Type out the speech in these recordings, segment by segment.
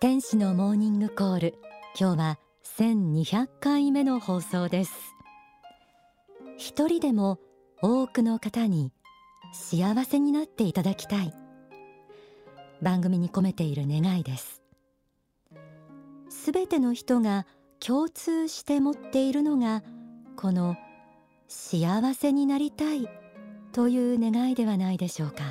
天使のモーニングコール。今日は1200回目の放送です。一人でも多くの方に幸せになっていただきたい。番組に込めている願いです。すべての人が共通して持っているのがこの幸せになりたいという願いではないでしょうか。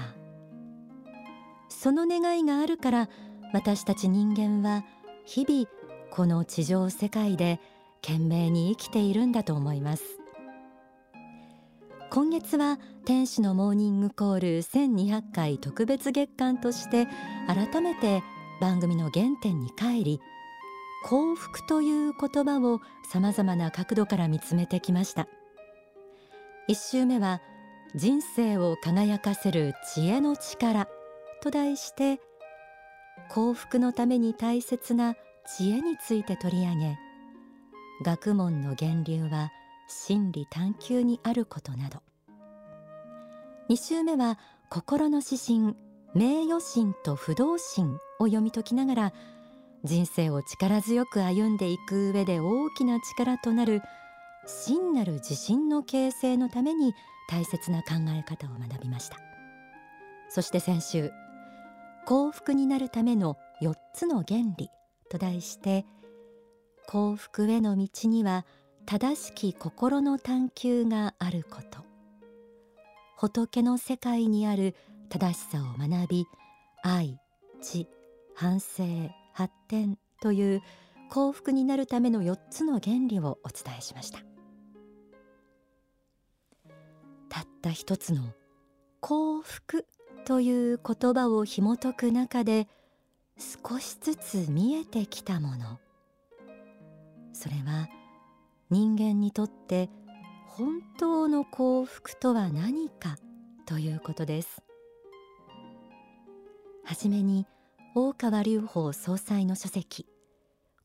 その願いがあるから私たち人間は日々この地上世界で懸命に生きているんだと思います。今月は天使のモーニングコール1200回特別月間として改めて番組の原点に帰り幸福という言葉を様々な角度から見つめてきました。一週目は人生を輝かせる知恵の力と題して幸福のために大切な知恵について取り上げ学問の源流は真理探求にあることなど。2週目は心の指針名誉心と不動心を読み解きながら人生を力強く歩んでいく上で大きな力となる真なる自信の形成のために大切な考え方を学びました。そして先週幸福になるための4つの原理と題して幸福への道には正しき心の探求があること。仏の世界にある正しさを学び愛知反省発展という幸福になるための4つの原理をお伝えしました。たった一つの幸福という言葉を紐解く中で少しずつ見えてきたもの。それは人間にとって本当の幸福とは何かということです。はじめに大川隆法総裁の書籍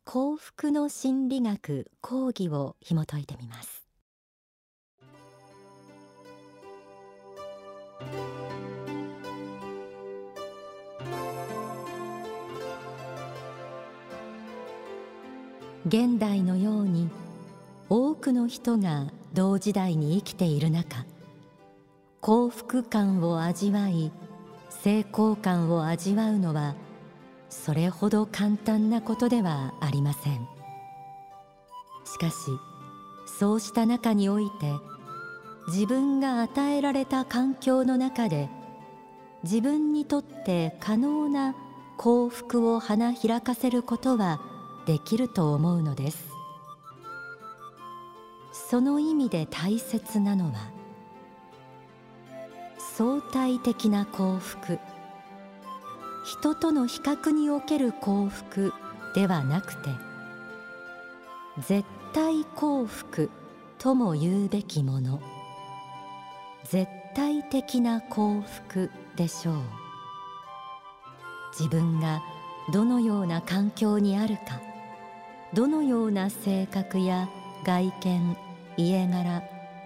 幸福の心理学講義を紐解いてみます。現代のように多くの人が同時代に生きている中幸福感を味わい成功感を味わうのはそれほど簡単なことではありません。しかしそうした中において自分が与えられた環境の中で自分にとって可能な幸福を花開かせることはできると思うのです。その意味で大切なのは相対的な幸福。人との比較における幸福ではなくて絶対幸福とも言うべきもの。絶対的な幸福でしょう。自分がどのような環境にあるかどのような性格や外見家柄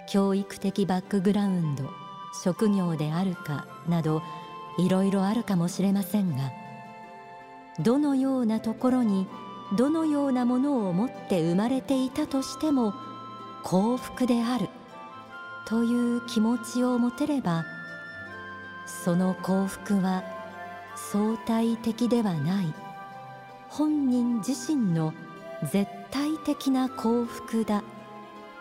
教育的バックグラウンド職業であるかなどいろいろあるかもしれませんがどのようなところにどのようなものを持って生まれていたとしても幸福である。という気持ちを持てればその幸福は相対的ではない。本人自身の絶対的な幸福だ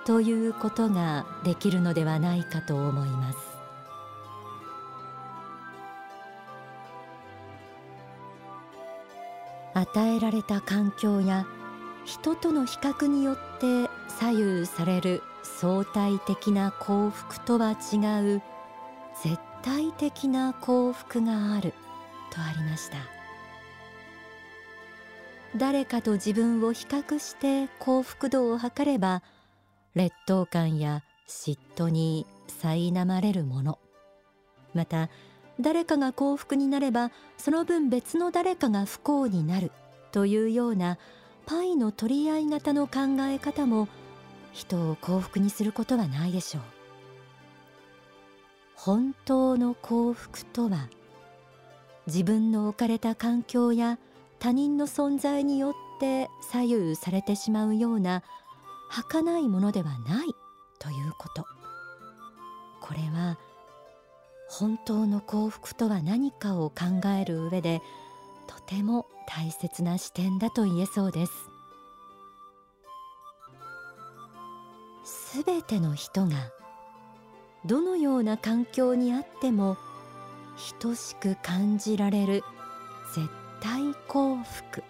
ということができるのではないかと思います。与えられた環境や人との比較によって左右される相対的な幸福とは違う絶対的な幸福があるとありました。誰かと自分を比較して幸福度を測れば劣等感や嫉妬に苛まれるもの。また誰かが幸福になればその分別の誰かが不幸になるというようなパイの取り合い型の考え方も人を幸福にすることはないでしょう。本当の幸福とは自分の置かれた環境や他人の存在によって左右されてしまうような儚いものではないということ。これは本当の幸福とは何かを考える上でとても大切な視点だと言えそうです。すべての人がどのような環境にあっても等しく感じられる絶対幸福。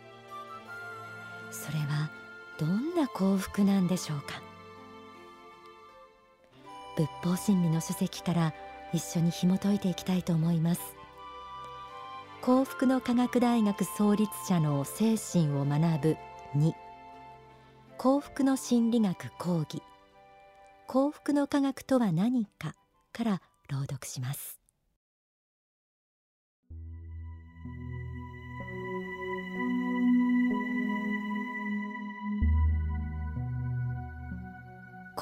それはどんな幸福なんでしょうか？仏法真理の書籍から一緒に紐解いていきたいと思います。幸福の科学大学創立者の精神を学ぶ2幸福の心理学講義。幸福の科学とは何かから朗読します。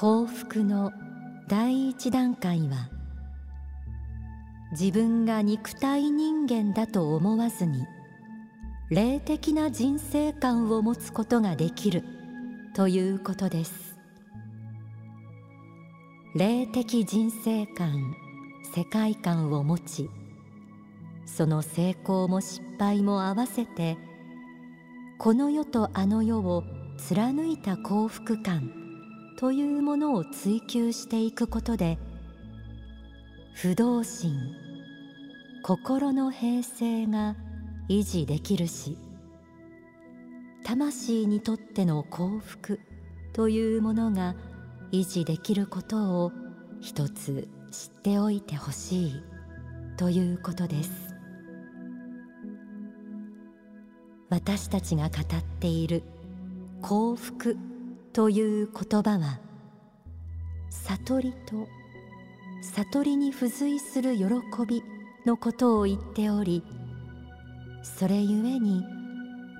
幸福の第一段階は自分が肉体人間だと思わずに霊的な人生観を持つことができるということです。霊的人生観世界観を持ちその成功も失敗も合わせてこの世とあの世を貫いた幸福感というものを追求していくことで不動心心の平静が維持できるし魂にとっての幸福というものが維持できることを一つ知っておいてほしいということです。私たちが語っている幸福という言葉は悟りと悟りに付随する喜びのことを言っておりそれゆえに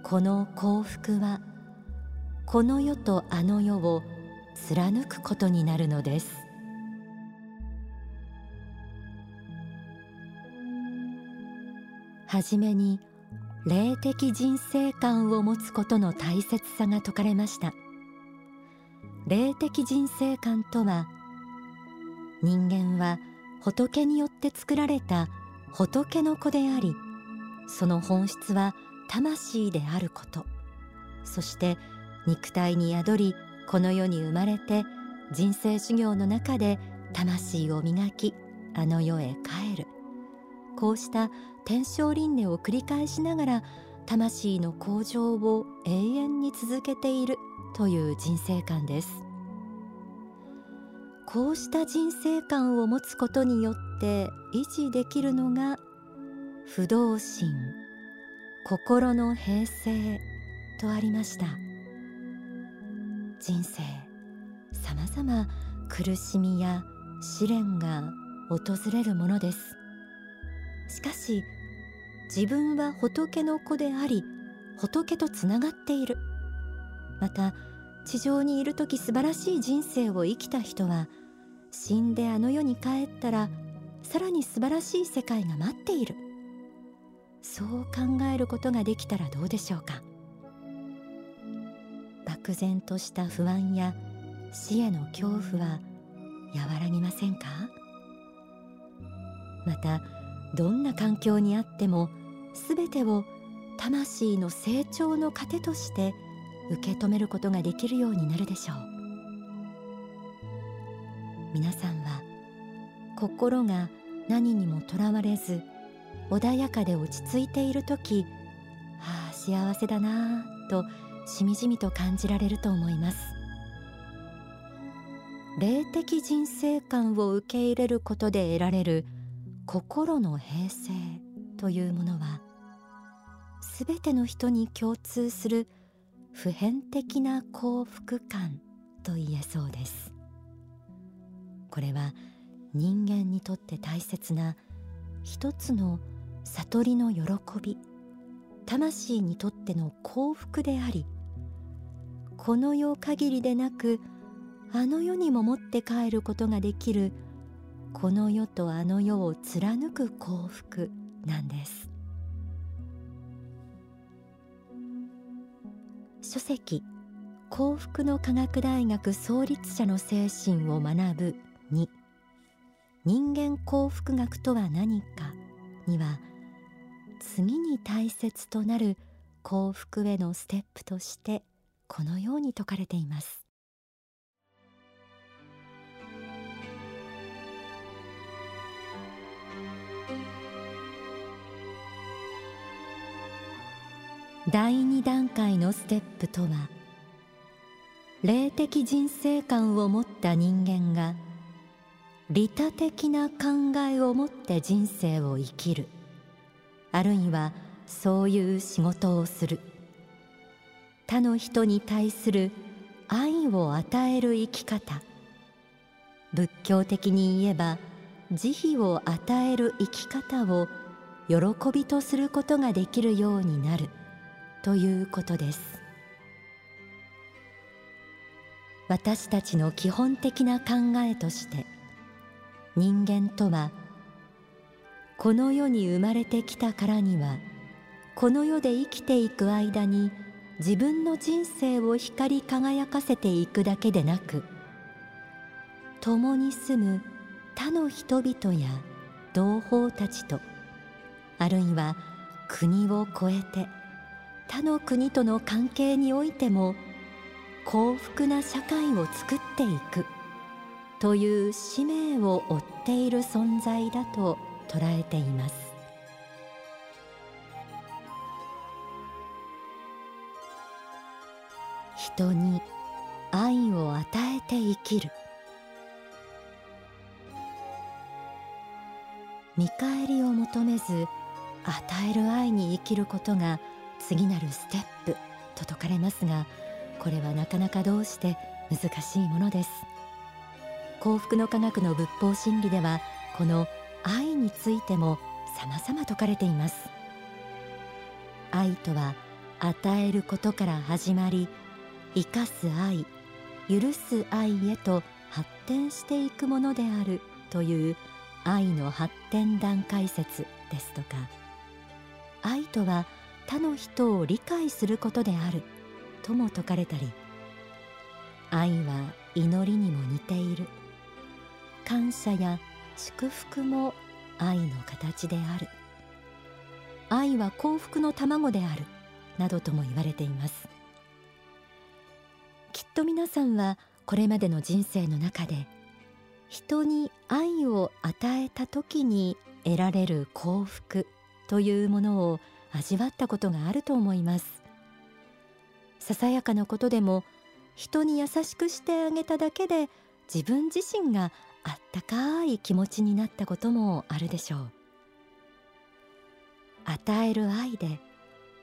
この幸福はこの世とあの世を貫くことになるのです。はじめに霊的人生観を持つことの大切さが説かれました。霊的人生観とは人間は仏によって作られた仏の子でありその本質は魂であること。そして肉体に宿りこの世に生まれて人生修行の中で魂を磨きあの世へ帰る。こうした天正輪廻を繰り返しながら魂の向上を永遠に続けているという人生観です。こうした人生観を持つことによって維持できるのが不動心心の平静とありました。人生さまざま苦しみや試練が訪れるものです。しかし自分は仏の子であり仏とつながっている。また地上にいる時素晴らしい人生を生きた人は死んであの世に帰ったらさらに素晴らしい世界が待っている。そう考えることができたらどうでしょうか？漠然とした不安や死への恐怖は和らぎませんか？またどんな環境にあっても全てを魂の成長の糧として受け止めることができるようになるでしょう。皆さんは心が何にもとらわれず穏やかで落ち着いている時ああ幸せだなぁとしみじみと感じられると思います。霊的人生観を受け入れることで得られる心の平静というものはすべての人に共通する普遍的な幸福感と言えそうです。これは人間にとって大切な一つの悟りの喜び魂にとっての幸福でありこの世限りでなくあの世にも持って帰ることができるこの世とあの世を貫く幸福なんです。書籍幸福の科学大学創立者の精神を学ぶに人間幸福学とは何かには次に大切となる幸福へのステップとしてこのように説かれています。第2段階のステップとは霊的人生観を持った人間が利他的な考えを持って人生を生きるあるいはそういう仕事をする。他の人に対する愛を与える生き方。仏教的に言えば慈悲を与える生き方を喜びとすることができるようになる。ということです。私たちの基本的な考えとして人間とはこの世に生まれてきたからにはこの世で生きていく間に自分の人生を光り輝かせていくだけでなく共に住む他の人々や同胞たちとあるいは国を越えて他の国との関係においても幸福な社会を作っていくという使命を負っている存在だと捉えています。人に愛を与えて生きる。見返りを求めず与える愛に生きることが次なるステップと説かれますがこれはなかなかどうして難しいものです。幸福の科学の仏法真理ではこの愛についても様々説かれています。愛とは与えることから始まり生かす愛許す愛へと発展していくものであるという愛の発展段階説ですとか。愛とは他の人を理解することであるとも説かれたり。愛は祈りにも似ている。感謝や祝福も愛の形である。愛は幸福の卵である。などとも言われています。きっと皆さんはこれまでの人生の中で人に愛を与えた時に得られる幸福というものを味わったことがあると思います。ささやかなことでも人に優しくしてあげただけで自分自身があったかい気持ちになったこともあるでしょう。与える愛で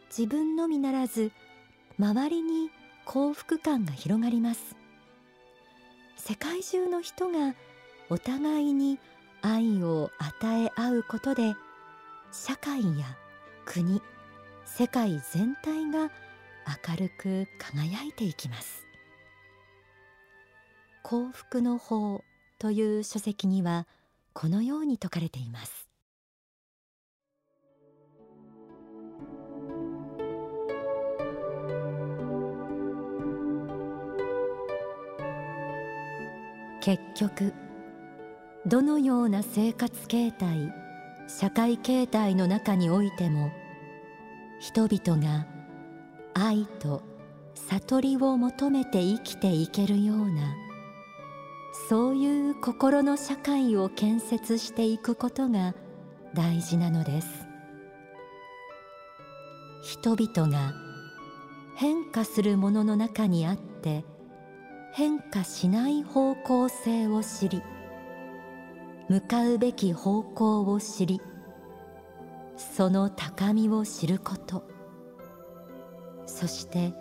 自分のみならず周りに幸福感が広がります。世界中の人がお互いに愛を与え合うことで社会や国世界全体が明るく輝いていきます。幸福の法という書籍にはこのように説かれています。結局どのような生活形態社会形態の中においても人々が愛と悟りを求めて生きていけるようなそういう心の社会を建設していくことが大事なのです。人々が変化するものの中にあって変化しない方向性を知り向かうべき方向を知りその高みを知ること。そして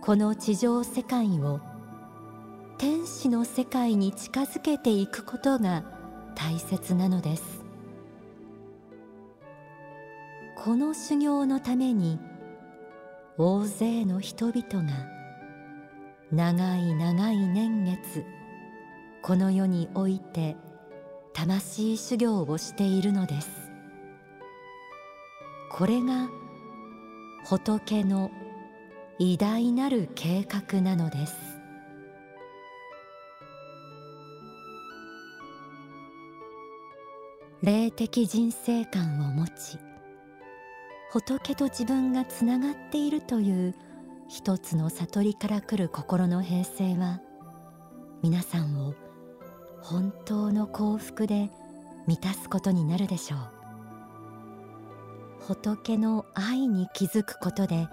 この地上世界を天使の世界に近づけていくことが大切なのです。この修行のために大勢の人々が長い長い年月この世において魂修行をしているのです。これが仏の偉大なる計画なのです。霊的人生観を持ち仏と自分がつながっているという一つの悟りから来る心の平静は皆さんを本当の幸福で満たすことになるでしょう。仏の愛に気づくことで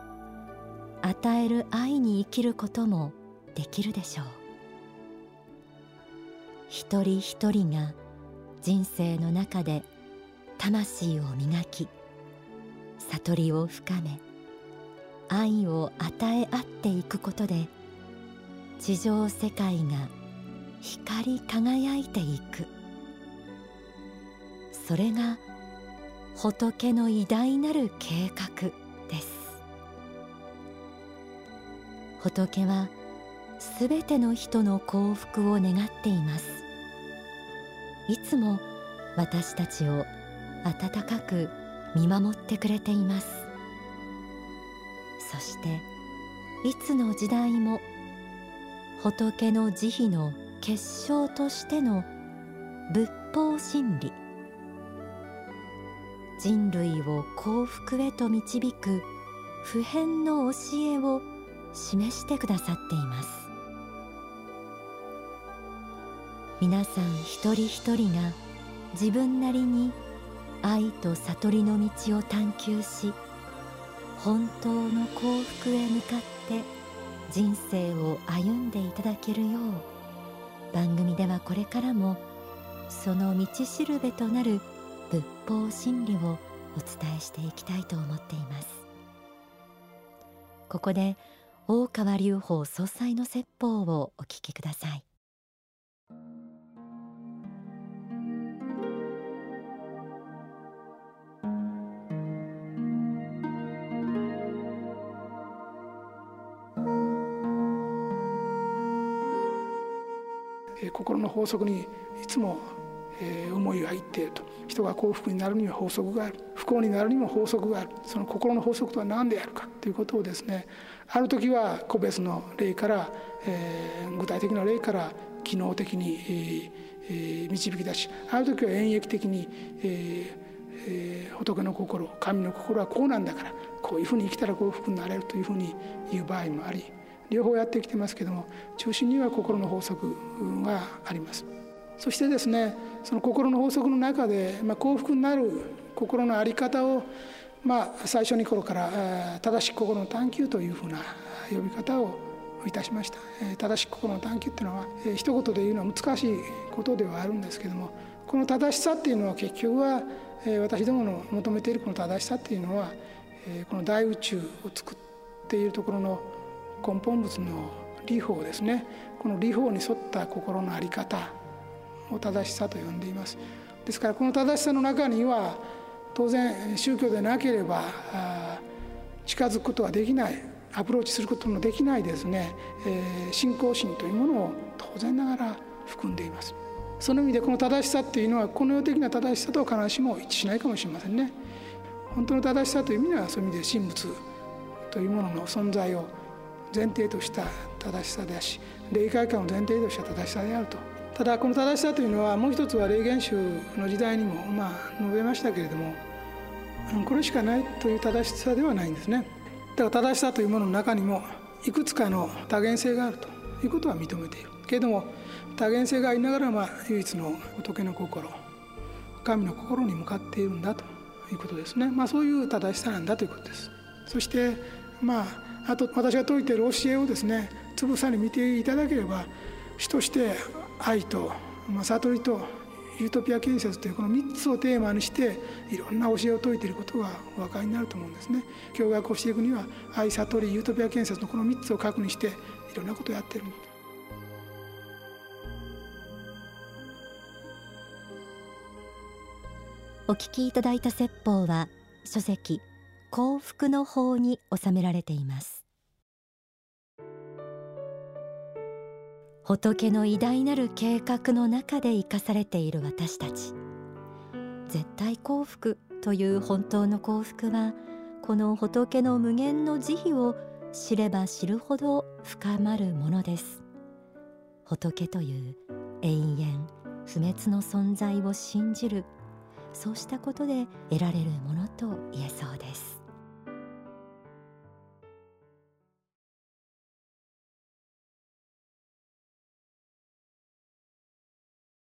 与える愛に生きることもできるでしょう。一人一人が人生の中で魂を磨き悟りを深め愛を与え合っていくことで地上世界が光り輝いていく。それが仏の偉大なる計画です。仏はすべての人の幸福を願っています。いつも私たちを温かく見守ってくれています。そしていつの時代も仏の慈悲の結晶としての仏法真理。人類を幸福へと導く普遍の教えを示してくださっています。皆さん一人一人が自分なりに愛と悟りの道を探求し本当の幸福へ向かって人生を歩んでいただけるよう番組ではこれからもその道しるべとなる仏法真理をお伝えしていきたいと思っています。ここで大川隆法総裁の説法をお聞きください。心の法則にいつも思いがいっていると。人が幸福になるには法則がある。不幸になるにも法則がある。その心の法則とは何であるかということをですねある時は個別の例から、えー、具体的な例から機能的に、えー、導き出しある時は演繹的に、えーえー、仏の心神の心はこうなんだからこういうふうに生きたら幸福になれるというふうに言う場合もあり両方やってきてますけども中心には心の法則があります。そしてですねその心の法則の中で、まあ、幸福になる心の在り方を、まあ、最初に頃から正しく心の探求というふうな呼び方をいたしました正しく心の探求っていうのは一言で言うのは難しいことではあるんですけどもこの正しさっていうのは結局は私どもの求めているこの正しさっていうのはこの大宇宙を作っているところの根本物の理法ですね。この理法に沿った心の在り方を正しさと呼んでいます。ですからこの正しさの中には当然宗教でなければ近づくことはできないアプローチすることのできないですね、えー、信仰心というものを当然ながら含んでいます。その意味でこの正しさっていうのはこの世的な正しさと必ずしも一致しないかもしれませんね。本当の正しさという意味ではそういう意味で神仏というものの存在を前提とした正しさであし霊界観を前提とした正しさであると。ただこの正しさというのはもう一つは霊言宗の時代にもまあ述べましたけれどもこれしかないという正しさではないんですね。だから正しさというものの中にもいくつかの多元性があると。いうことは認めている。けれども多元性がありながらまあ唯一の仏の心神の心に向かっているんだということですね。まあそういう正しさなんだということです。そしてまああと私が説いている教えをですねつぶさに見ていただければ主として愛と、まあ、悟りとユートピア建設というこの3つをテーマにしていろんな教えを説いていることがお分かりになると思うんですね。教学をしていくには愛悟りユートピア建設のこの3つを確認していろんなことをやってるお聞きいただいた説法は書籍幸福の法に収められています。仏の偉大なる計画の中で生かされている私たち。絶対幸福という本当の幸福はこの仏の無限の慈悲を知れば知るほど深まるものです。仏という永遠不滅の存在を信じるそうしたことで得られるものと言えそうです。